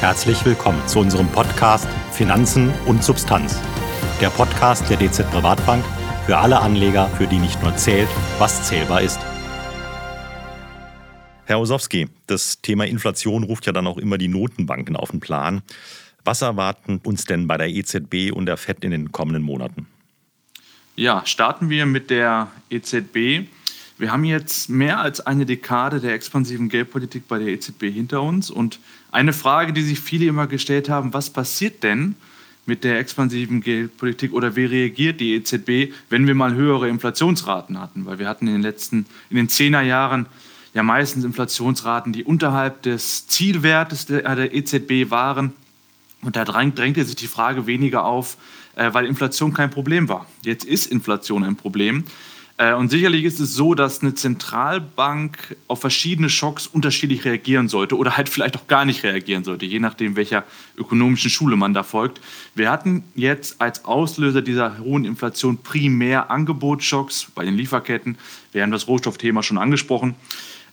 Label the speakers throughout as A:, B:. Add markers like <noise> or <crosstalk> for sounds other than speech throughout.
A: Herzlich willkommen zu unserem Podcast Finanzen und Substanz. Der Podcast der DZ Privatbank für alle Anleger, für die nicht nur zählt, was zählbar ist.
B: Herr Osowski, das Thema Inflation ruft ja dann auch immer die Notenbanken auf den Plan. Was erwarten uns denn bei der EZB und der FED in den kommenden Monaten?
C: Ja, starten wir mit der EZB. Wir haben jetzt mehr als eine Dekade der expansiven Geldpolitik bei der EZB hinter uns. Und eine Frage, die sich viele immer gestellt haben, was passiert denn mit der expansiven Geldpolitik oder wie reagiert die EZB, wenn wir mal höhere Inflationsraten hatten? Weil wir hatten in den letzten, in den Zehnerjahren ja meistens Inflationsraten, die unterhalb des Zielwertes der EZB waren. Und da drängte sich die Frage weniger auf, äh, weil Inflation kein Problem war. Jetzt ist Inflation ein Problem. Äh, und sicherlich ist es so, dass eine Zentralbank auf verschiedene Schocks unterschiedlich reagieren sollte oder halt vielleicht auch gar nicht reagieren sollte, je nachdem, welcher ökonomischen Schule man da folgt. Wir hatten jetzt als Auslöser dieser hohen Inflation primär Angebotsschocks bei den Lieferketten. Wir haben das Rohstoffthema schon angesprochen.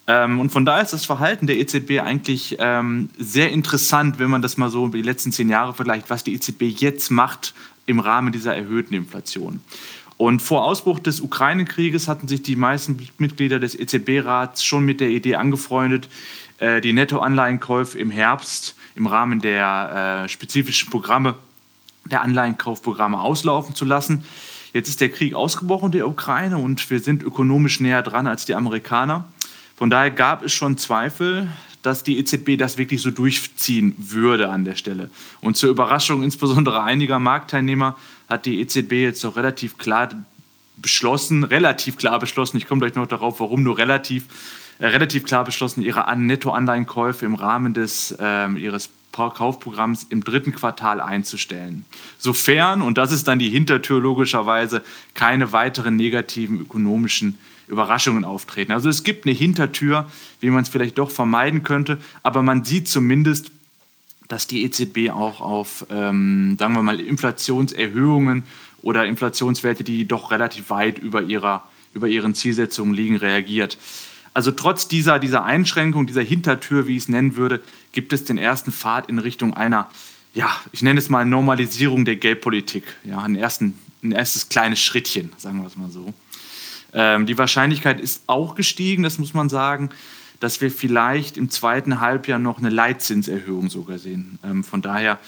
C: Ähm, und von daher ist das Verhalten der EZB eigentlich ähm, sehr interessant, wenn man das mal so über die letzten zehn Jahre vergleicht, was die EZB jetzt macht im Rahmen dieser erhöhten Inflation. Und vor Ausbruch des Ukraine-Krieges hatten sich die meisten Mitglieder des EZB-Rats schon mit der Idee angefreundet, äh, die Nettoanleihenkäufe im Herbst im Rahmen der äh, spezifischen Programme, der Anleihenkaufprogramme auslaufen zu lassen. Jetzt ist der Krieg ausgebrochen der Ukraine und wir sind ökonomisch näher dran als die Amerikaner. Von daher gab es schon Zweifel, dass die EZB das wirklich so durchziehen würde an der Stelle. Und zur Überraschung insbesondere einiger Marktteilnehmer hat die EZB jetzt doch relativ klar beschlossen, relativ klar beschlossen, ich komme gleich noch darauf, warum nur relativ, äh, relativ klar beschlossen, ihre Nettoanleihenkäufe im Rahmen des, äh, ihres Kaufprogramms im dritten Quartal einzustellen. Sofern, und das ist dann die Hintertür logischerweise, keine weiteren negativen ökonomischen Überraschungen auftreten. Also es gibt eine Hintertür, wie man es vielleicht doch vermeiden könnte, aber man sieht zumindest, dass die EZB auch auf, ähm, sagen wir mal, Inflationserhöhungen oder Inflationswerte, die doch relativ weit über, ihrer, über ihren Zielsetzungen liegen, reagiert. Also trotz dieser, dieser Einschränkung, dieser Hintertür, wie ich es nennen würde, gibt es den ersten Pfad in Richtung einer, ja, ich nenne es mal Normalisierung der Geldpolitik. Ja, ein, ersten, ein erstes kleines Schrittchen, sagen wir es mal so. Ähm, die Wahrscheinlichkeit ist auch gestiegen, das muss man sagen dass wir vielleicht im zweiten Halbjahr noch eine Leitzinserhöhung sogar sehen. Ähm, von daher,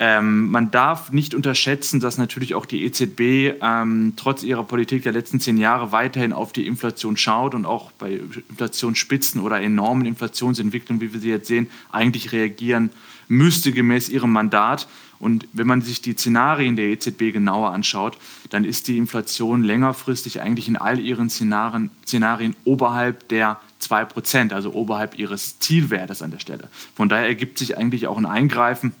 C: ähm, man darf nicht unterschätzen, dass natürlich auch die EZB ähm, trotz ihrer Politik der letzten zehn Jahre weiterhin auf die Inflation schaut und auch bei Inflationsspitzen oder enormen Inflationsentwicklungen, wie wir sie jetzt sehen, eigentlich reagieren müsste gemäß ihrem Mandat. Und wenn man sich die Szenarien der EZB genauer anschaut, dann ist die Inflation längerfristig eigentlich in all ihren Szenarien, Szenarien oberhalb der 2%, also oberhalb ihres Zielwertes an der Stelle. Von daher ergibt sich eigentlich auch ein Eingreifen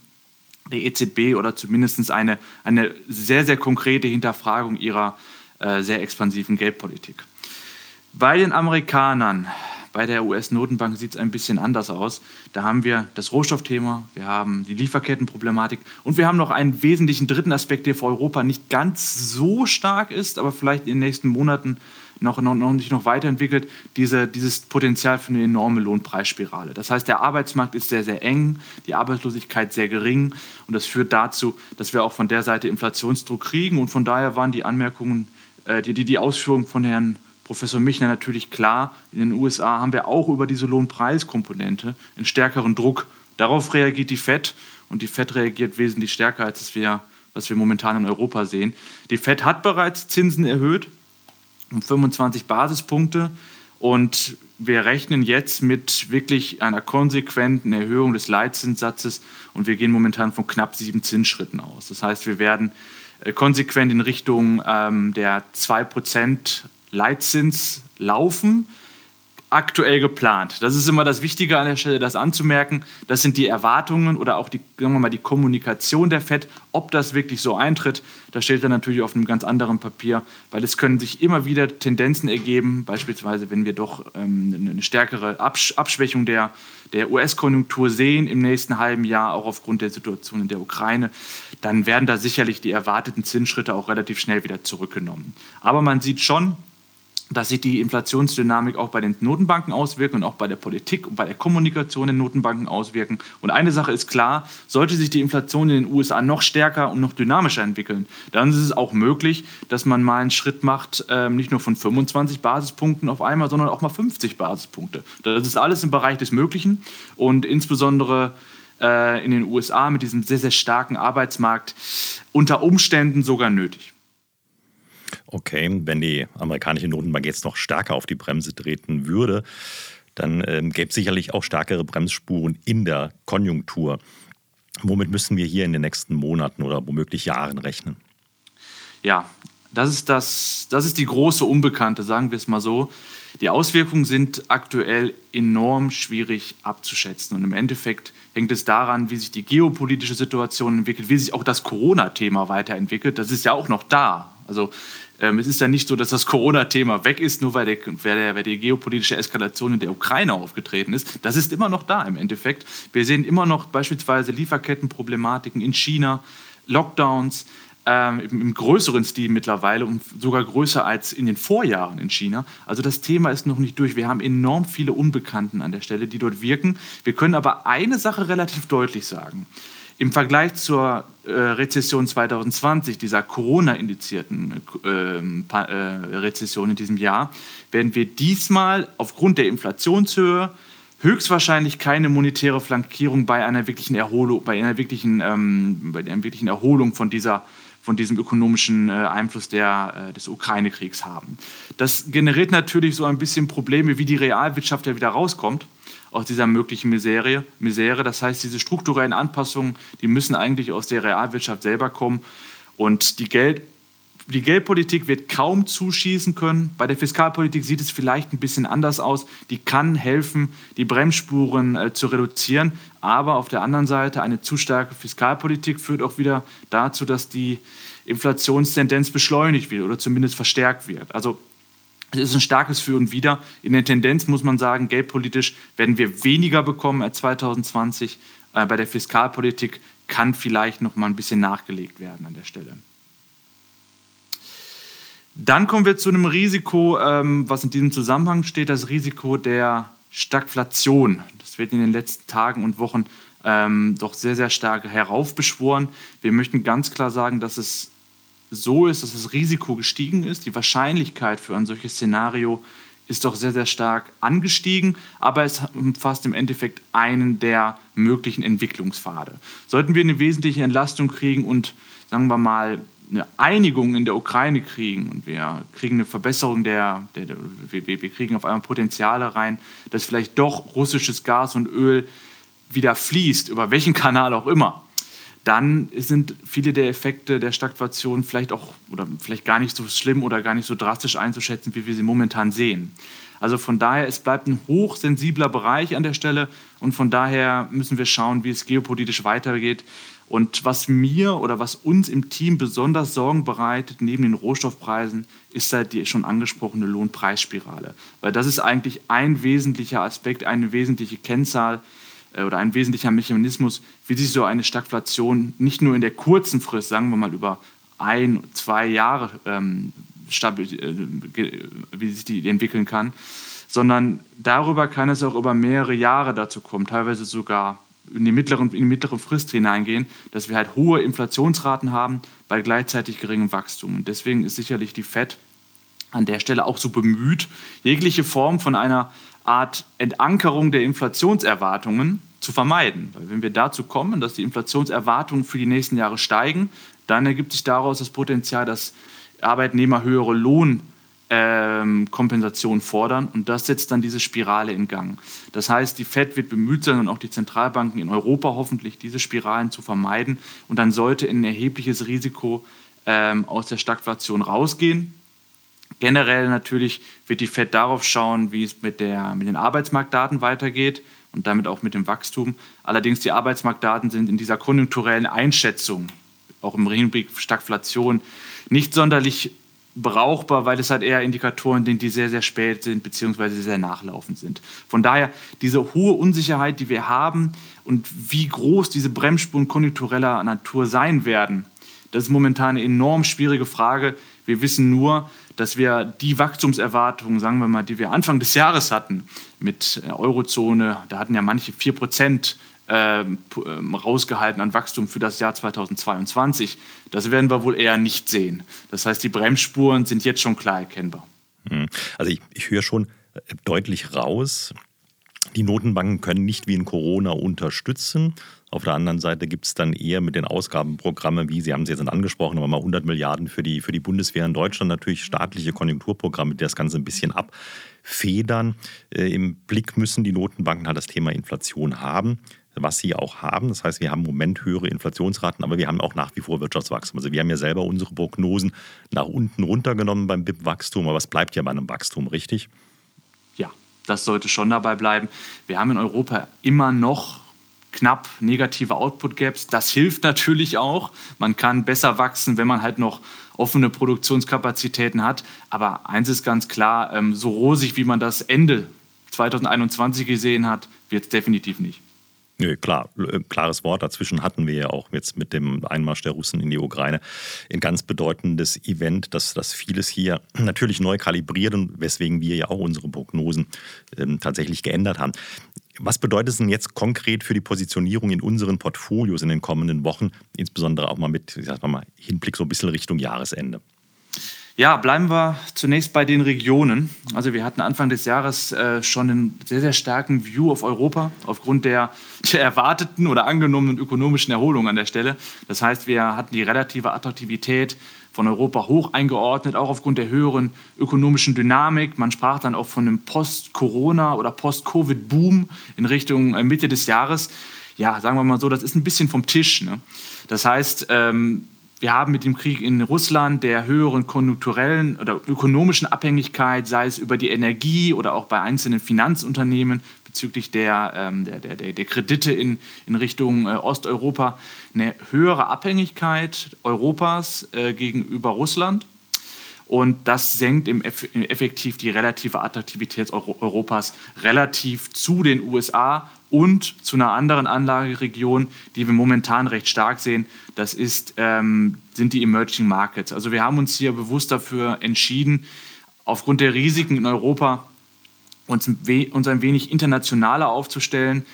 C: der EZB oder zumindest eine, eine sehr, sehr konkrete Hinterfragung ihrer äh, sehr expansiven Geldpolitik. Bei den Amerikanern bei der US-Notenbank sieht es ein bisschen anders aus. Da haben wir das Rohstoffthema, wir haben die Lieferkettenproblematik und wir haben noch einen wesentlichen dritten Aspekt, der für Europa nicht ganz so stark ist, aber vielleicht in den nächsten Monaten noch, noch, noch nicht noch weiterentwickelt, diese, dieses Potenzial für eine enorme Lohnpreisspirale. Das heißt, der Arbeitsmarkt ist sehr, sehr eng, die Arbeitslosigkeit sehr gering und das führt dazu, dass wir auch von der Seite Inflationsdruck kriegen und von daher waren die Anmerkungen, äh, die, die, die Ausführungen von Herrn Professor Michner natürlich klar, in den USA haben wir auch über diese Lohnpreiskomponente einen stärkeren Druck. Darauf reagiert die FED und die FED reagiert wesentlich stärker, als wir, was wir momentan in Europa sehen. Die FED hat bereits Zinsen erhöht um 25 Basispunkte. Und wir rechnen jetzt mit wirklich einer konsequenten Erhöhung des Leitzinssatzes. Und wir gehen momentan von knapp sieben Zinsschritten aus. Das heißt, wir werden äh, konsequent in Richtung ähm, der 2% Leitzins laufen, aktuell geplant. Das ist immer das Wichtige an der Stelle, das anzumerken. Das sind die Erwartungen oder auch die, sagen wir mal, die Kommunikation der FED. Ob das wirklich so eintritt, das steht dann natürlich auf einem ganz anderen Papier, weil es können sich immer wieder Tendenzen ergeben, beispielsweise wenn wir doch ähm, eine stärkere Absch Abschwächung der, der US-Konjunktur sehen im nächsten halben Jahr, auch aufgrund der Situation in der Ukraine, dann werden da sicherlich die erwarteten Zinsschritte auch relativ schnell wieder zurückgenommen. Aber man sieht schon, dass sich die Inflationsdynamik auch bei den Notenbanken auswirken und auch bei der Politik und bei der Kommunikation der Notenbanken auswirken. Und eine Sache ist klar, sollte sich die Inflation in den USA noch stärker und noch dynamischer entwickeln, dann ist es auch möglich, dass man mal einen Schritt macht, äh, nicht nur von 25 Basispunkten auf einmal, sondern auch mal 50 Basispunkte. Das ist alles im Bereich des Möglichen und insbesondere äh, in den USA mit diesem sehr, sehr starken Arbeitsmarkt unter Umständen sogar nötig.
B: Okay, wenn die amerikanische Notenbank jetzt noch stärker auf die Bremse treten würde, dann ähm, gäbe es sicherlich auch stärkere Bremsspuren in der Konjunktur. Womit müssen wir hier in den nächsten Monaten oder womöglich Jahren rechnen?
C: Ja, das ist, das, das ist die große Unbekannte, sagen wir es mal so. Die Auswirkungen sind aktuell enorm schwierig abzuschätzen. Und im Endeffekt hängt es daran, wie sich die geopolitische Situation entwickelt, wie sich auch das Corona-Thema weiterentwickelt. Das ist ja auch noch da. Also ähm, es ist ja nicht so, dass das Corona-Thema weg ist, nur weil, der, weil, weil, die geopolitische Eskalation in der Ukraine aufgetreten ist. Das ist immer noch da im Endeffekt. Wir sehen immer noch beispielsweise Lieferkettenproblematiken in China, Lockdowns ähm, im, größeren Stil mittlerweile und sogar größer als in den Vorjahren in China. Also das Thema ist noch nicht durch. Wir haben enorm viele Unbekannten an der Stelle, die dort wirken. Wir können aber eine Sache relativ deutlich sagen. Im Vergleich zur äh, Rezession 2020, dieser Corona-indizierten äh, äh, Rezession in diesem Jahr, werden wir diesmal aufgrund der Inflationshöhe höchstwahrscheinlich keine monetäre Flankierung bei einer wirklichen Erholung, bei einer wirklichen, ähm, bei einer wirklichen Erholung von dieser von diesem ökonomischen äh, Einfluss der, des Ukraine-Kriegs haben. Das generiert natürlich so ein bisschen Probleme, wie die Realwirtschaft ja wieder rauskommt aus dieser möglichen Misere. Misere. Das heißt, diese strukturellen Anpassungen, die müssen eigentlich aus der Realwirtschaft selber kommen. Und die, Geld, die Geldpolitik wird kaum zuschießen können. Bei der Fiskalpolitik sieht es vielleicht ein bisschen anders aus. Die kann helfen, die Bremsspuren äh, zu reduzieren. Aber auf der anderen Seite, eine zu starke Fiskalpolitik führt auch wieder dazu, dass die Inflationstendenz beschleunigt wird oder zumindest verstärkt wird. Also es ist ein starkes Für und Wider. In der Tendenz muss man sagen, geldpolitisch werden wir weniger bekommen als 2020. Äh, bei der Fiskalpolitik kann vielleicht noch mal ein bisschen nachgelegt werden an der Stelle. Dann kommen wir zu einem Risiko, ähm, was in diesem Zusammenhang steht, das Risiko der Stagflation. Das wird in den letzten Tagen und Wochen ähm, doch sehr, sehr stark heraufbeschworen. Wir möchten ganz klar sagen, dass es so ist, dass das Risiko gestiegen ist. Die Wahrscheinlichkeit für ein solches Szenario ist doch sehr, sehr stark angestiegen, aber es umfasst im Endeffekt einen der möglichen Entwicklungspfade. Sollten wir eine wesentliche Entlastung kriegen und, sagen wir mal, eine Einigung in der Ukraine kriegen und wir kriegen eine Verbesserung der, der, der wir, wir kriegen auf einmal Potenziale rein, dass vielleicht doch russisches Gas und Öl wieder fließt, über welchen Kanal auch immer, dann sind viele der Effekte der Stagflation vielleicht auch oder vielleicht gar nicht so schlimm oder gar nicht so drastisch einzuschätzen, wie wir sie momentan sehen. Also von daher, es bleibt ein hochsensibler Bereich an der Stelle und von daher müssen wir schauen, wie es geopolitisch weitergeht. Und was mir oder was uns im Team besonders Sorgen bereitet, neben den Rohstoffpreisen, ist halt die schon angesprochene Lohnpreisspirale. Weil das ist eigentlich ein wesentlicher Aspekt, eine wesentliche Kennzahl, oder ein wesentlicher Mechanismus, wie sich so eine Stagflation nicht nur in der kurzen Frist, sagen wir mal über ein, zwei Jahre, ähm, äh, wie sich die entwickeln kann, sondern darüber kann es auch über mehrere Jahre dazu kommen, teilweise sogar in die, mittleren, in die mittlere Frist hineingehen, dass wir halt hohe Inflationsraten haben bei gleichzeitig geringem Wachstum. Und deswegen ist sicherlich die FED an der Stelle auch so bemüht, jegliche Form von einer Art Entankerung der Inflationserwartungen zu vermeiden. Weil wenn wir dazu kommen, dass die Inflationserwartungen für die nächsten Jahre steigen, dann ergibt sich daraus das Potenzial, dass Arbeitnehmer höhere Lohnkompensationen ähm, fordern und das setzt dann diese Spirale in Gang. Das heißt, die Fed wird bemüht sein und auch die Zentralbanken in Europa hoffentlich, diese Spiralen zu vermeiden und dann sollte ein erhebliches Risiko ähm, aus der Stagflation rausgehen. Generell natürlich wird die Fed darauf schauen, wie es mit, der, mit den Arbeitsmarktdaten weitergeht und damit auch mit dem Wachstum. Allerdings die Arbeitsmarktdaten sind in dieser konjunkturellen Einschätzung, auch im Hinblick Stagflation, nicht sonderlich brauchbar, weil es halt eher Indikatoren sind, die sehr, sehr spät sind bzw. sehr nachlaufend sind. Von daher diese hohe Unsicherheit, die wir haben und wie groß diese Bremsspuren konjunktureller Natur sein werden, das ist momentan eine enorm schwierige Frage. Wir wissen nur, dass wir die Wachstumserwartungen, sagen wir mal, die wir Anfang des Jahres hatten mit Eurozone, da hatten ja manche 4 Prozent ähm, ähm, rausgehalten an Wachstum für das Jahr 2022. Das werden wir wohl eher nicht sehen. Das heißt, die Bremsspuren sind jetzt schon klar erkennbar.
B: Hm. Also ich, ich höre schon äh, deutlich raus, die Notenbanken können nicht wie in Corona unterstützen. Auf der anderen Seite gibt es dann eher mit den Ausgabenprogrammen, wie Sie haben es jetzt angesprochen, aber mal 100 Milliarden für die, für die Bundeswehr in Deutschland, natürlich staatliche Konjunkturprogramme, die das Ganze ein bisschen abfedern. Äh, Im Blick müssen die Notenbanken halt das Thema Inflation haben was sie auch haben. Das heißt, wir haben im Moment höhere Inflationsraten, aber wir haben auch nach wie vor Wirtschaftswachstum. Also wir haben ja selber unsere Prognosen nach unten runtergenommen beim BIP-Wachstum, aber es bleibt ja bei einem Wachstum, richtig?
C: Ja, das sollte schon dabei bleiben. Wir haben in Europa immer noch knapp negative Output-Gaps. Das hilft natürlich auch. Man kann besser wachsen, wenn man halt noch offene Produktionskapazitäten hat. Aber eins ist ganz klar, ähm, so rosig, wie man das Ende 2021 gesehen hat, wird es definitiv nicht.
B: Nö, klar, äh, klares Wort. Dazwischen hatten wir ja auch jetzt mit dem Einmarsch der Russen in die Ukraine ein ganz bedeutendes Event, dass das vieles hier natürlich neu kalibriert und weswegen wir ja auch unsere Prognosen ähm, tatsächlich geändert haben. Was bedeutet es denn jetzt konkret für die Positionierung in unseren Portfolios in den kommenden Wochen, insbesondere auch mal mit, ich sag mal, Hinblick so ein bisschen Richtung Jahresende?
C: Ja, bleiben wir zunächst bei den Regionen. Also wir hatten Anfang des Jahres äh, schon einen sehr, sehr starken View auf Europa aufgrund der, der, erwarteten oder angenommenen ökonomischen Erholung an der Stelle. Das heißt, wir hatten die relative Attraktivität von Europa hoch eingeordnet, auch aufgrund der höheren ökonomischen Dynamik. Man sprach dann auch von einem Post-Corona- oder Post-Covid-Boom in Richtung äh, Mitte des Jahres. Ja, sagen wir mal so, das ist ein bisschen vom Tisch. Ne? Das heißt, ähm, wir haben mit dem Krieg in Russland, der höheren konjunkturellen oder ökonomischen Abhängigkeit, sei es über die Energie oder auch bei einzelnen Finanzunternehmen bezüglich der, ähm, der, der, der, Kredite in, in Richtung äh, Osteuropa, eine höhere Abhängigkeit Europas äh, gegenüber Russland. Und das senkt im Eff effektiv die relative Attraktivität Europas relativ zu den USA und zu einer anderen Anlageregion, die wir momentan recht stark sehen, das ist, ähm, sind die Emerging Markets. Also wir haben uns hier bewusst dafür entschieden, aufgrund der Risiken in Europa uns, ein wenig internationaler aufzustellen.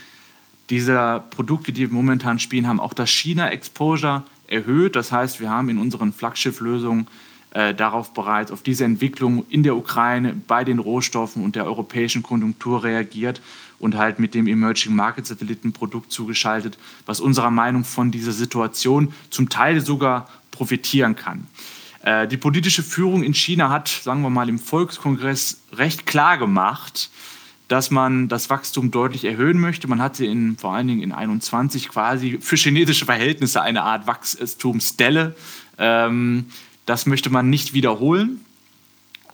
C: Diese Produkte, die wir momentan spielen, haben auch das China-Exposure erhöht. Das heißt, wir haben in unseren Flaggschiff-Lösungen äh, darauf bereits, auf diese Entwicklung in der Ukraine bei den Rohstoffen und der europäischen Konjunktur reagiert und halt mit dem Emerging Market Satellitenprodukt zugeschaltet, was unserer Meinung von dieser Situation zum Teil sogar profitieren kann. Äh, die politische Führung in China hat, sagen wir mal, im Volkskongress recht klar gemacht, dass man das Wachstum deutlich erhöhen möchte. Man hatte in, vor allen Dingen in 21 quasi für chinesische Verhältnisse eine Art Wachstumsdelle. Ähm, das möchte man nicht wiederholen.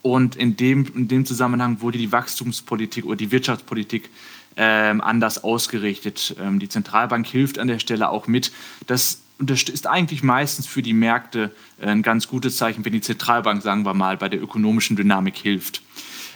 C: Und in dem, in dem Zusammenhang wurde die Wachstumspolitik oder die Wirtschaftspolitik ähm, anders ausgerichtet. Ähm, die Zentralbank hilft an der Stelle auch mit. Das ist eigentlich meistens für die Märkte äh, ein ganz gutes Zeichen, wenn die Zentralbank, sagen wir mal, bei der ökonomischen Dynamik hilft.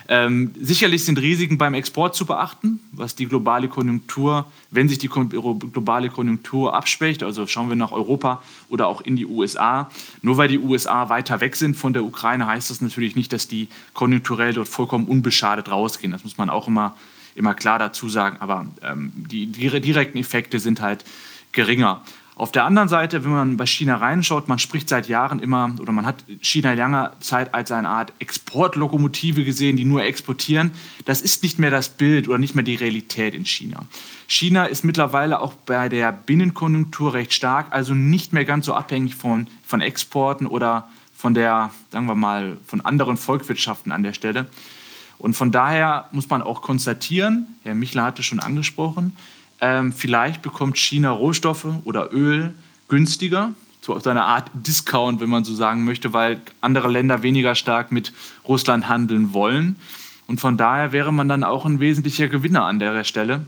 C: Ähm, sicherlich sind Risiken beim Export zu beachten, was die globale Konjunktur, wenn sich die globale Konjunktur abschwächt, also schauen wir nach Europa oder auch in die USA. Nur weil die USA weiter weg sind von der Ukraine, heißt das natürlich nicht, dass die konjunkturell dort vollkommen unbeschadet rausgehen. Das muss man auch immer immer klar dazu sagen, aber ähm, die direkten Effekte sind halt geringer. Auf der anderen Seite, wenn man bei China reinschaut, man spricht seit Jahren immer, oder man hat China lange Zeit als eine Art Exportlokomotive gesehen, die nur exportieren. Das ist nicht mehr das Bild oder nicht mehr die Realität in China. China ist mittlerweile auch bei der Binnenkonjunktur recht stark, also nicht mehr ganz so abhängig von, von Exporten oder von der, sagen wir mal, von anderen Volkswirtschaften an der Stelle. Und von daher muss man auch konstatieren, Herr Michler hatte schon angesprochen, ähm, vielleicht bekommt China Rohstoffe oder Öl günstiger, so auf eine Art Discount, wenn man so sagen möchte, weil andere Länder weniger stark mit Russland handeln wollen. Und von daher wäre man dann auch ein wesentlicher Gewinner an der Stelle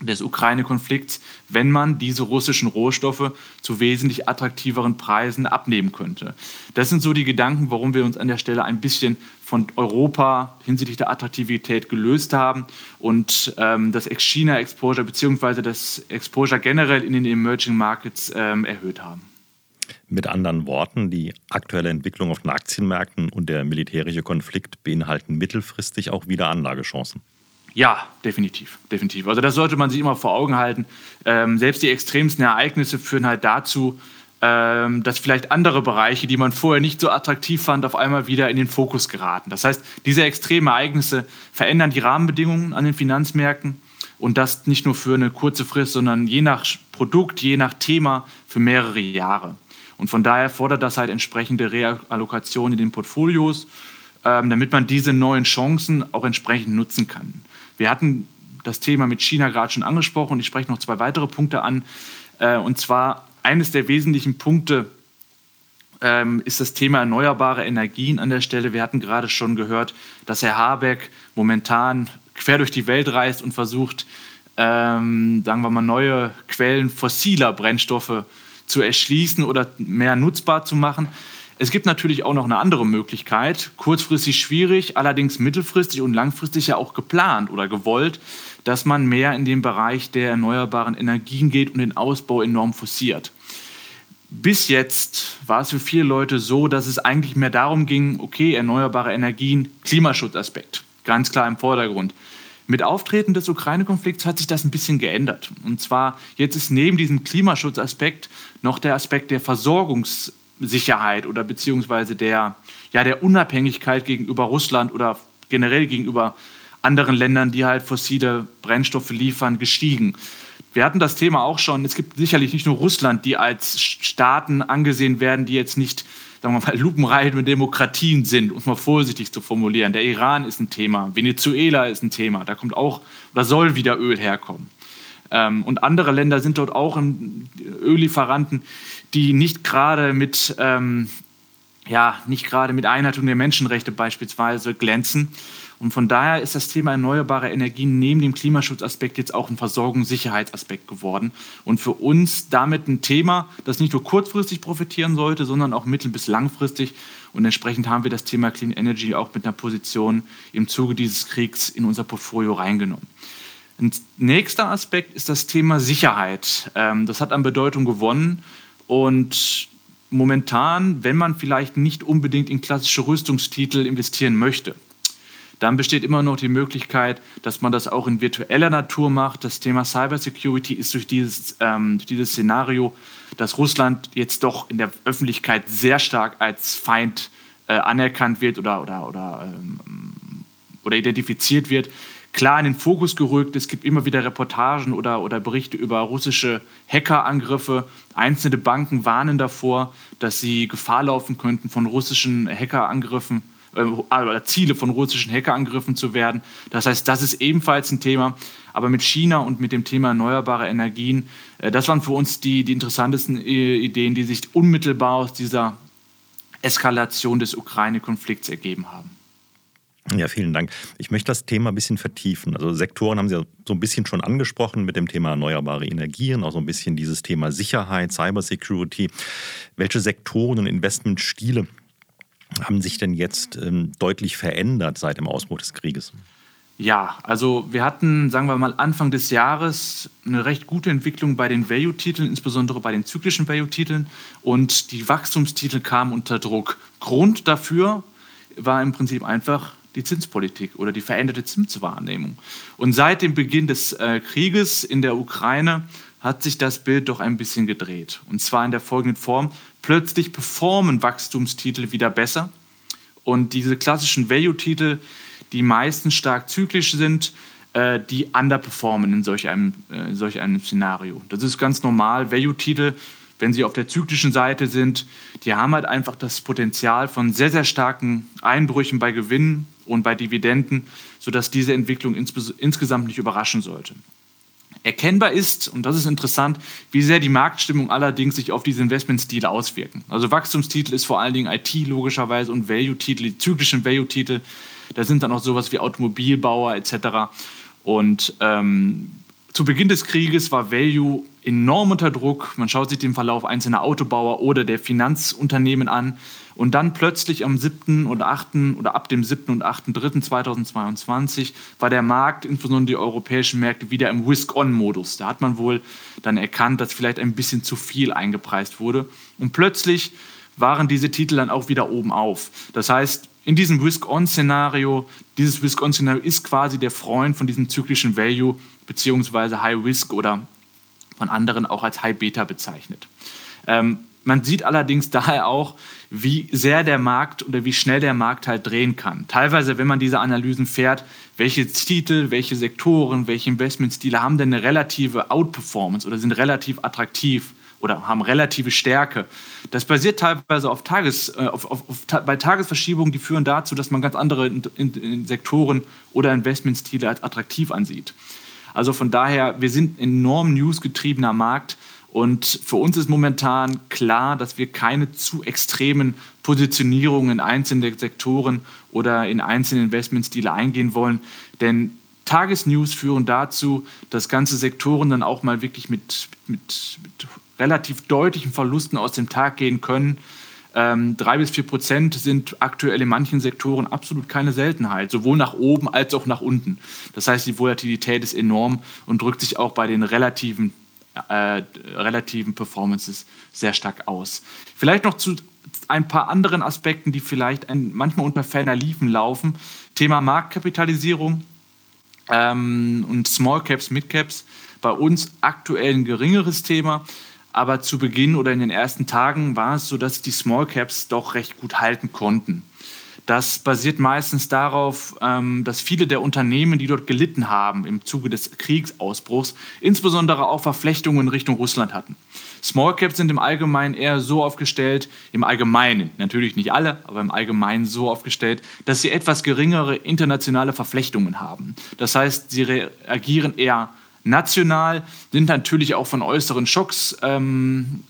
C: des Ukraine-Konflikts, wenn man diese russischen Rohstoffe zu wesentlich attraktiveren Preisen abnehmen könnte. Das sind so die Gedanken, warum wir uns an der Stelle ein bisschen von Europa hinsichtlich der Attraktivität gelöst haben und ähm, das Ex-China-Exposure bzw. das Exposure generell in den Emerging Markets ähm, erhöht haben.
B: Mit anderen Worten, die aktuelle Entwicklung auf den Aktienmärkten und der militärische Konflikt beinhalten mittelfristig auch wieder Anlagechancen.
C: Ja, definitiv, definitiv. Also das sollte man sich immer vor Augen halten. Ähm, selbst die extremsten Ereignisse führen halt dazu, ähm, dass vielleicht andere Bereiche, die man vorher nicht so attraktiv fand, auf einmal wieder in den Fokus geraten. Das heißt, diese extremen Ereignisse verändern die Rahmenbedingungen an den Finanzmärkten und das nicht nur für eine kurze Frist, sondern je nach Produkt, je nach Thema für mehrere Jahre. Und von daher fordert das halt entsprechende Reallokation in den Portfolios, ähm, damit man diese neuen Chancen auch entsprechend nutzen kann. Wir hatten das Thema mit China gerade schon angesprochen. Ich spreche noch zwei weitere Punkte an. Äh, und zwar eines der wesentlichen Punkte ähm, ist das Thema erneuerbare Energien an der Stelle. Wir hatten gerade schon gehört, dass Herr Habeck momentan quer durch die Welt reist und versucht, ähm, sagen wir mal, neue Quellen fossiler Brennstoffe zu erschließen oder mehr nutzbar zu machen. Es gibt natürlich auch noch eine andere Möglichkeit, kurzfristig schwierig, allerdings mittelfristig und langfristig ja auch geplant oder gewollt, dass man mehr in den Bereich der erneuerbaren Energien geht und den Ausbau enorm forciert. Bis jetzt war es für viele Leute so, dass es eigentlich mehr darum ging, okay, erneuerbare Energien, Klimaschutzaspekt, ganz klar im Vordergrund. Mit Auftreten des Ukraine-Konflikts hat sich das ein bisschen geändert. Und zwar jetzt ist neben diesem Klimaschutzaspekt noch der Aspekt der Versorgungssicherheit oder beziehungsweise der, ja, der Unabhängigkeit gegenüber Russland oder generell gegenüber anderen Ländern, die halt fossile Brennstoffe liefern, gestiegen. Wir hatten das Thema auch schon. Es gibt sicherlich nicht nur Russland, die als Staaten angesehen werden, die jetzt nicht sagen wir mal, <laughs> lupenreich mit Demokratien sind, um es mal vorsichtig zu formulieren. Der Iran ist ein Thema, Venezuela ist ein Thema, da kommt auch oder soll wieder Öl herkommen. Ähm, und andere Länder sind dort auch Öllieferanten, die nicht gerade mit, ähm, ja, nicht gerade mit Einhaltung der Menschenrechte beispielsweise glänzen. Und von daher ist das Thema erneuerbare Energien neben dem Klimaschutzaspekt jetzt auch ein Versorgungssicherheitsaspekt geworden. Und für uns damit ein Thema, das nicht nur kurzfristig profitieren sollte, sondern auch mittel- bis langfristig. Und entsprechend haben wir das Thema Clean Energy auch mit einer Position im Zuge dieses Kriegs in unser Portfolio reingenommen. Ein nächster Aspekt ist das Thema Sicherheit. Ähm, das hat an Bedeutung gewonnen. Und momentan, wenn man vielleicht nicht unbedingt in klassische Rüstungstitel investieren möchte, dann besteht immer noch die Möglichkeit, dass man das auch in virtueller Natur macht. Das Thema Cybersecurity ist durch dieses, ähm, dieses Szenario, dass Russland jetzt doch in der Öffentlichkeit sehr stark als Feind äh, anerkannt wird oder, oder, oder, ähm, oder identifiziert wird, klar in den Fokus gerückt. Es gibt immer wieder Reportagen oder, oder Berichte über russische Hackerangriffe. Einzelne Banken warnen davor, dass sie Gefahr laufen könnten von russischen Hackerangriffen äh, Ziele von russischen Hackerangriffen zu werden. Das heißt, das ist ebenfalls ein Thema. Aber mit China und mit dem Thema erneuerbare Energien, äh, das waren für uns die, die interessantesten äh, Ideen, die sich unmittelbar aus dieser Eskalation des Ukraine-Konflikts ergeben haben.
B: Ja, vielen Dank. Ich möchte das Thema ein bisschen vertiefen. Also Sektoren haben Sie ja so ein bisschen schon angesprochen mit dem Thema erneuerbare Energien, auch so ein bisschen dieses Thema Sicherheit, Cybersecurity. Welche Sektoren und Investmentstile haben sich denn jetzt ähm, deutlich verändert seit dem Ausbruch des Krieges?
C: Ja, also wir hatten, sagen wir mal, Anfang des Jahres eine recht gute Entwicklung bei den Value-Titeln, insbesondere bei den zyklischen Value-Titeln. Und die Wachstumstitel kamen unter Druck. Grund dafür war im Prinzip einfach die Zinspolitik oder die veränderte Zinswahrnehmung. Und seit dem Beginn des äh, Krieges in der Ukraine hat sich das Bild doch ein bisschen gedreht. Und zwar in der folgenden Form. Plötzlich performen Wachstumstitel wieder besser. Und diese klassischen Value-Titel, die meistens stark zyklisch sind, äh, die underperformen in solch einem, äh, in solch einem Szenario. Das ist ganz normal. Value-Titel, wenn sie auf der zyklischen Seite sind, die haben halt einfach das Potenzial von sehr, sehr starken Einbrüchen bei Gewinnen und bei Dividenden, sodass diese Entwicklung insgesamt nicht überraschen sollte. Erkennbar ist, und das ist interessant, wie sehr die Marktstimmung allerdings sich auf diese Investmentstile auswirken. Also Wachstumstitel ist vor allen Dingen IT logischerweise und Value-Titel, die zyklischen Value-Titel, da sind dann auch sowas wie Automobilbauer etc. Und ähm, zu Beginn des Krieges war Value enorm unter Druck. Man schaut sich den Verlauf einzelner Autobauer oder der Finanzunternehmen an. Und dann plötzlich am 7. und 8. oder ab dem 7. und 8.3.2022 war der Markt, insbesondere die europäischen Märkte, wieder im Risk-On-Modus. Da hat man wohl dann erkannt, dass vielleicht ein bisschen zu viel eingepreist wurde. Und plötzlich waren diese Titel dann auch wieder oben auf. Das heißt, in diesem Risk-On-Szenario, dieses Risk-On-Szenario ist quasi der Freund von diesem zyklischen Value beziehungsweise High Risk oder von anderen auch als High Beta bezeichnet. Ähm, man sieht allerdings <laughs> daher auch, wie sehr der Markt oder wie schnell der Markt halt drehen kann. Teilweise, wenn man diese Analysen fährt, welche Titel, welche Sektoren, welche Investmentstile haben denn eine relative Outperformance oder sind relativ attraktiv oder haben relative Stärke. Das basiert teilweise auf Tages, äh, auf, auf, auf, bei Tagesverschiebungen, die führen dazu, dass man ganz andere in, in, in Sektoren oder Investmentstile als attraktiv ansieht. Also von daher, wir sind enorm newsgetriebener Markt und für uns ist momentan klar, dass wir keine zu extremen Positionierungen in einzelnen Sektoren oder in einzelne Investmentstile eingehen wollen, denn Tagesnews führen dazu, dass ganze Sektoren dann auch mal wirklich mit, mit, mit relativ deutlichen Verlusten aus dem Tag gehen können. Ähm, drei bis vier Prozent sind aktuell in manchen Sektoren absolut keine Seltenheit, sowohl nach oben als auch nach unten. Das heißt, die Volatilität ist enorm und drückt sich auch bei den relativen, äh, relativen Performances sehr stark aus. Vielleicht noch zu ein paar anderen Aspekten, die vielleicht ein, manchmal unter ferner Liefen laufen. Thema Marktkapitalisierung ähm, und Small Caps, Mid Caps. Bei uns aktuell ein geringeres Thema. Aber zu Beginn oder in den ersten Tagen war es so, dass die Small Caps doch recht gut halten konnten. Das basiert meistens darauf, ähm, dass viele der Unternehmen, die dort gelitten haben im Zuge des Kriegsausbruchs, insbesondere auch Verflechtungen in Richtung Russland hatten. Small Caps sind im Allgemeinen eher so aufgestellt, im Allgemeinen, natürlich nicht alle, aber im Allgemeinen so aufgestellt, dass sie etwas geringere internationale Verflechtungen haben. Das heißt, sie reagieren eher national, sind natürlich auch von äußeren Schocks ähm,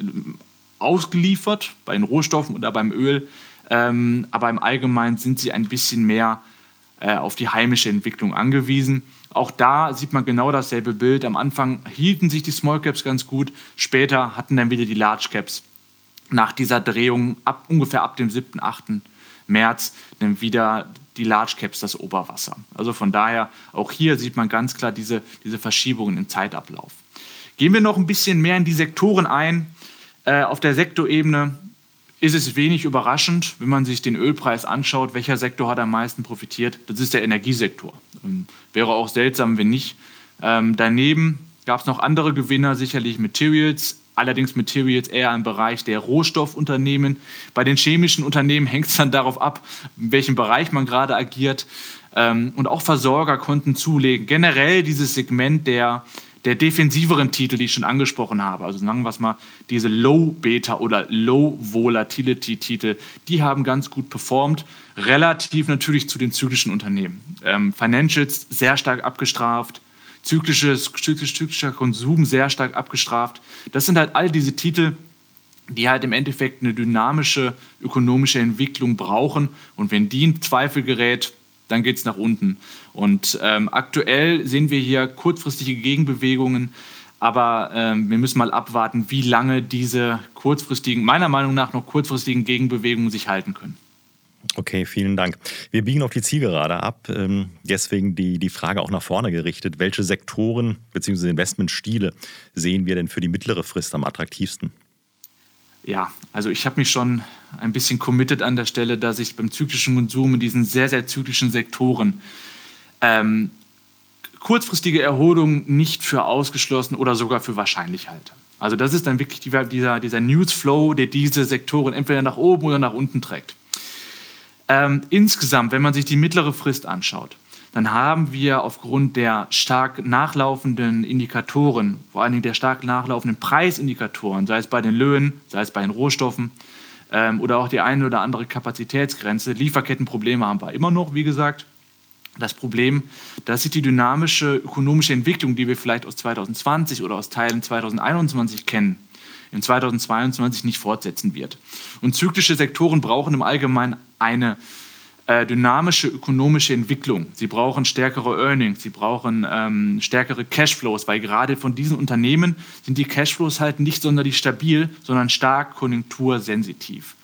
C: ausgeliefert, bei den Rohstoffen oder beim Öl. Ähm, aber im Allgemeinen sind sie ein bisschen mehr äh, auf die heimische Entwicklung angewiesen. Auch da sieht man genau dasselbe Bild. Am Anfang hielten sich die Small Caps ganz gut, später hatten dann wieder die Large Caps nach dieser Drehung ab, ungefähr ab dem 7., 8. März dann wieder die Large Caps das Oberwasser. Also von daher, auch hier sieht man ganz klar diese, diese Verschiebungen im Zeitablauf. Gehen wir noch ein bisschen mehr in die Sektoren ein. Äh, auf der Sektorebene ist es wenig überraschend, wenn man sich den Ölpreis anschaut, welcher Sektor hat am meisten profitiert. Das ist der Energiesektor. Ähm, wäre auch seltsam, wenn nicht. Ähm, daneben gab es noch andere Gewinner, sicherlich Materials, allerdings Materials eher im Bereich der Rohstoffunternehmen. Bei den chemischen Unternehmen hängt es dann darauf ab, in welchem Bereich man gerade agiert. Ähm, und auch Versorger konnten zulegen. Generell dieses Segment der, der defensiveren Titel, die ich schon angesprochen habe, also sagen wir es mal, diese Low-Beta oder Low-Volatility-Titel, die haben ganz gut performt, relativ natürlich zu den zyklischen Unternehmen. Ähm, Financials sehr stark abgestraft, zyklisches, zyklisch, zyklischer Konsum sehr stark abgestraft. Das sind halt all diese Titel, die halt im Endeffekt eine dynamische ökonomische Entwicklung brauchen. Und wenn die in Zweifel gerät, dann geht es nach unten. Und ähm, aktuell sehen wir hier kurzfristige Gegenbewegungen, aber ähm, wir müssen mal abwarten, wie lange diese kurzfristigen, meiner Meinung nach noch kurzfristigen Gegenbewegungen sich halten können.
B: Okay, vielen Dank. Wir biegen auf die Zielgerade ab. Ähm, deswegen die, die Frage auch nach vorne gerichtet. Welche Sektoren bzw. Investmentstile sehen wir denn für die mittlere Frist am attraktivsten?
C: Ja, also ich habe mich schon ein bisschen committed an der Stelle, dass ich beim zyklischen Konsum in diesen sehr, sehr zyklischen Sektoren ähm, kurzfristige Erholung nicht für ausgeschlossen oder sogar für wahrscheinlich halte. Also das ist dann wirklich dieser, dieser Newsflow, der diese Sektoren entweder nach oben oder nach unten trägt. Ähm, insgesamt, wenn man sich die mittlere Frist anschaut, dann haben wir aufgrund der stark nachlaufenden Indikatoren, vor allen Dingen der stark nachlaufenden Preisindikatoren, sei es bei den Löhnen, sei es bei den Rohstoffen ähm, oder auch die eine oder andere Kapazitätsgrenze, Lieferkettenprobleme haben wir immer noch, wie gesagt. Das Problem, dass sich die dynamische ökonomische Entwicklung, die wir vielleicht aus 2020 oder aus Teilen 2021 kennen, in 2022 nicht fortsetzen wird. Und zyklische Sektoren brauchen im Allgemeinen eine, äh, dynamische ökonomische Entwicklung. Sie brauchen stärkere Earnings, sie brauchen ähm, stärkere Cashflows, weil gerade von diesen Unternehmen sind die Cashflows halt nicht sonderlich stabil, sondern stark konjunktursensitiv.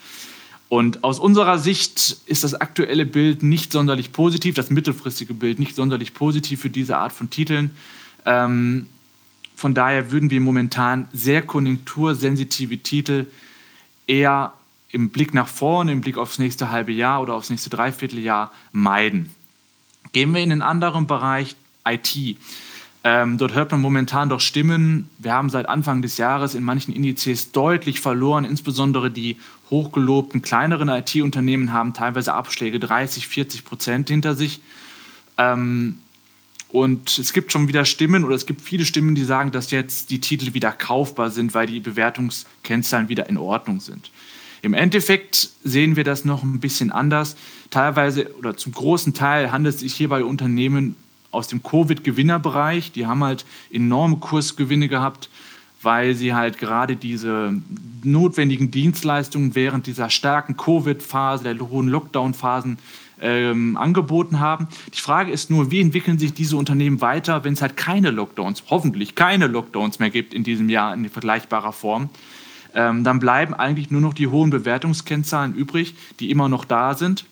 C: Und aus unserer Sicht ist das aktuelle Bild nicht sonderlich positiv, das mittelfristige Bild nicht sonderlich positiv für diese Art von Titeln. Ähm, von daher würden wir momentan sehr konjunktursensitive Titel eher im Blick nach vorne, im Blick aufs nächste halbe Jahr oder aufs nächste Dreivierteljahr meiden. Gehen wir in den anderen Bereich IT. Ähm, dort hört man momentan doch Stimmen. Wir haben seit Anfang des Jahres in manchen Indizes deutlich verloren. Insbesondere die hochgelobten kleineren IT-Unternehmen haben teilweise Abschläge 30, 40 Prozent hinter sich. Ähm, und es gibt schon wieder Stimmen oder es gibt viele Stimmen, die sagen, dass jetzt die Titel wieder kaufbar sind, weil die Bewertungskennzahlen wieder in Ordnung sind. Im Endeffekt sehen wir das noch ein bisschen anders. Teilweise oder zum großen Teil handelt es sich hier bei Unternehmen aus dem Covid-Gewinnerbereich. Die haben halt enorme Kursgewinne gehabt, weil sie halt gerade diese notwendigen Dienstleistungen während dieser starken Covid-Phase, der hohen Lockdown-Phasen ähm, angeboten haben. Die Frage ist nur, wie entwickeln sich diese Unternehmen weiter, wenn es halt keine Lockdowns, hoffentlich keine Lockdowns mehr gibt in diesem Jahr in vergleichbarer Form ähm, dann bleiben eigentlich nur noch die hohen Bewertungskennzahlen übrig, die immer noch da sind.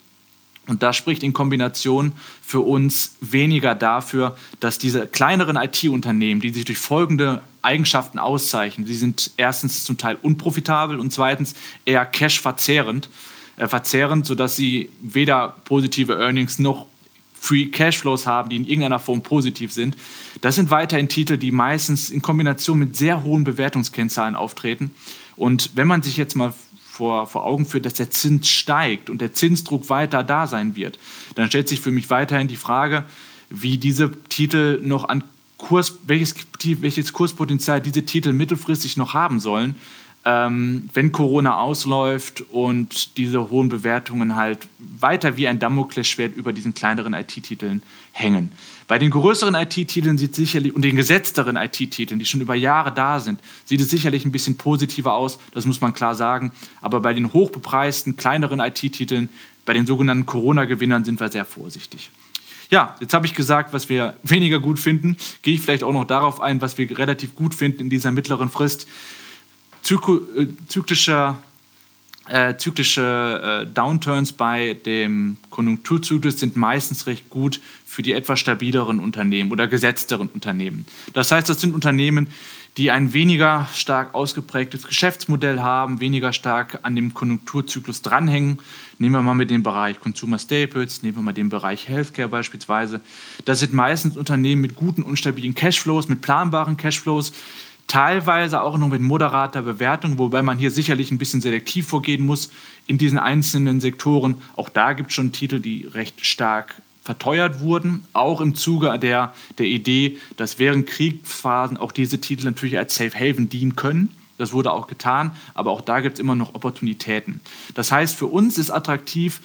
C: Und das spricht in Kombination für uns weniger dafür, dass diese kleineren IT-Unternehmen, die sich durch folgende Eigenschaften auszeichnen, sie sind erstens zum Teil unprofitabel und zweitens eher cash-verzehrend, äh, verzehrend, sodass sie weder positive Earnings noch Free Cashflows haben, die in irgendeiner Form positiv sind. Das sind weiterhin Titel, die meistens in Kombination mit sehr hohen Bewertungskennzahlen auftreten. Und wenn man sich jetzt mal vor, vor Augen führt, dass der Zins steigt und der Zinsdruck weiter da sein wird, dann stellt sich für mich weiterhin die Frage, wie diese Titel noch an Kurs, welches, welches Kurspotenzial diese Titel mittelfristig noch haben sollen, ähm, wenn Corona ausläuft und diese hohen Bewertungen halt weiter wie ein Damoklesschwert über diesen kleineren IT-Titeln hängen. Bei den größeren IT-Titeln sieht sicherlich und den gesetzteren IT-Titeln, die schon über Jahre da sind, sieht es sicherlich ein bisschen positiver aus, das muss man klar sagen. Aber bei den hochbepreisten, kleineren IT-Titeln, bei den sogenannten Corona-Gewinnern sind wir sehr vorsichtig. Ja, jetzt habe ich gesagt, was wir weniger gut finden. Gehe ich vielleicht auch noch darauf ein, was wir relativ gut finden in dieser mittleren Frist. Äh, zyklischer äh, zyklische äh, Downturns bei dem Konjunkturzyklus sind meistens recht gut für die etwas stabileren Unternehmen oder gesetzteren Unternehmen. Das heißt, das sind Unternehmen, die ein weniger stark ausgeprägtes Geschäftsmodell haben, weniger stark an dem Konjunkturzyklus dranhängen. Nehmen wir mal mit dem Bereich Consumer Staples, nehmen wir mal den Bereich Healthcare beispielsweise. Das sind meistens Unternehmen mit guten und stabilen Cashflows, mit planbaren Cashflows, teilweise auch noch mit moderater Bewertung, wobei man hier sicherlich ein bisschen selektiv vorgehen muss in diesen einzelnen Sektoren. Auch da gibt es schon Titel, die recht stark verteuert wurden, auch im Zuge der, der Idee, dass während Kriegsphasen auch diese Titel natürlich als Safe Haven dienen können. Das wurde auch getan, aber auch da gibt es immer noch Opportunitäten. Das heißt, für uns ist attraktiv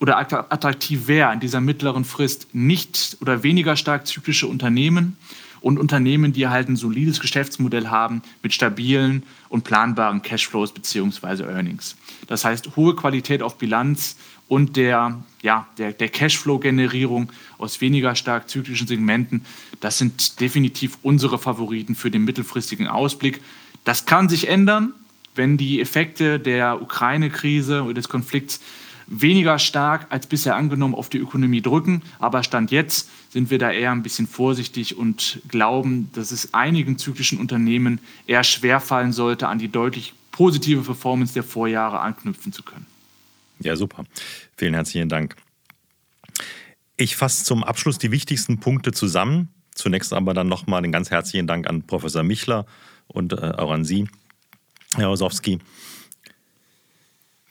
C: oder attraktiv wäre in dieser mittleren Frist nicht oder weniger stark zyklische Unternehmen, und Unternehmen, die halt ein solides Geschäftsmodell haben mit stabilen und planbaren Cashflows bzw. Earnings. Das heißt, hohe Qualität auf Bilanz und der, ja, der, der Cashflow-Generierung aus weniger stark zyklischen Segmenten, das sind definitiv unsere Favoriten für den mittelfristigen Ausblick. Das kann sich ändern, wenn die Effekte der Ukraine-Krise oder des Konflikts weniger stark als bisher angenommen auf die Ökonomie drücken. Aber Stand jetzt sind wir da eher ein bisschen vorsichtig und glauben, dass es einigen zyklischen Unternehmen eher schwerfallen sollte, an die deutlich positive Performance der Vorjahre anknüpfen zu können.
B: Ja, super. Vielen herzlichen Dank. Ich fasse zum Abschluss die wichtigsten Punkte zusammen. Zunächst aber dann nochmal einen ganz herzlichen Dank an Professor Michler und äh, auch an Sie, Herr Osowski.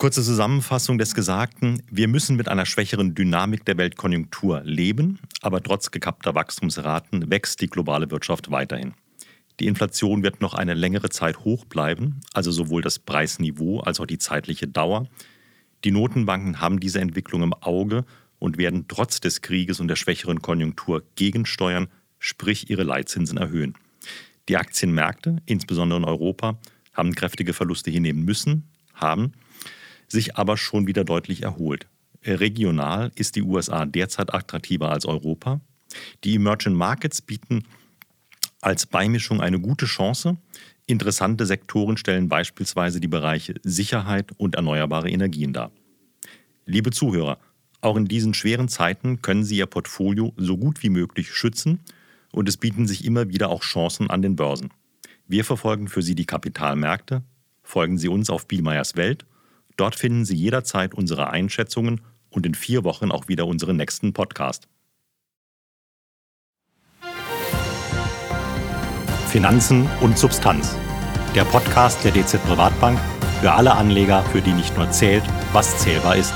B: Kurze Zusammenfassung des Gesagten. Wir müssen mit einer schwächeren Dynamik der Weltkonjunktur leben, aber trotz gekappter Wachstumsraten wächst die globale Wirtschaft weiterhin. Die Inflation wird noch eine längere Zeit hoch bleiben, also sowohl das Preisniveau als auch die zeitliche Dauer. Die Notenbanken haben diese Entwicklung im Auge und werden trotz des Krieges und der schwächeren Konjunktur gegensteuern, sprich ihre Leitzinsen erhöhen. Die Aktienmärkte, insbesondere in Europa, haben kräftige Verluste hinnehmen müssen, haben sich aber schon wieder deutlich erholt. regional ist die USA derzeit attraktiver als Europa. Die Emerging Markets bieten als Beimischung eine gute Chance. Interessante Sektoren stellen beispielsweise die Bereiche Sicherheit und erneuerbare Energien dar. Liebe Zuhörer, auch in diesen schweren Zeiten können Sie Ihr Portfolio so gut wie möglich schützen und es bieten sich immer wieder auch Chancen an den Börsen. Wir verfolgen für Sie die Kapitalmärkte. Folgen Sie uns auf Bielmeyers Welt. Dort finden Sie jederzeit unsere Einschätzungen und in vier Wochen auch wieder unseren nächsten Podcast.
A: Finanzen und Substanz. Der Podcast der DZ Privatbank für alle Anleger, für die nicht nur zählt, was zählbar ist.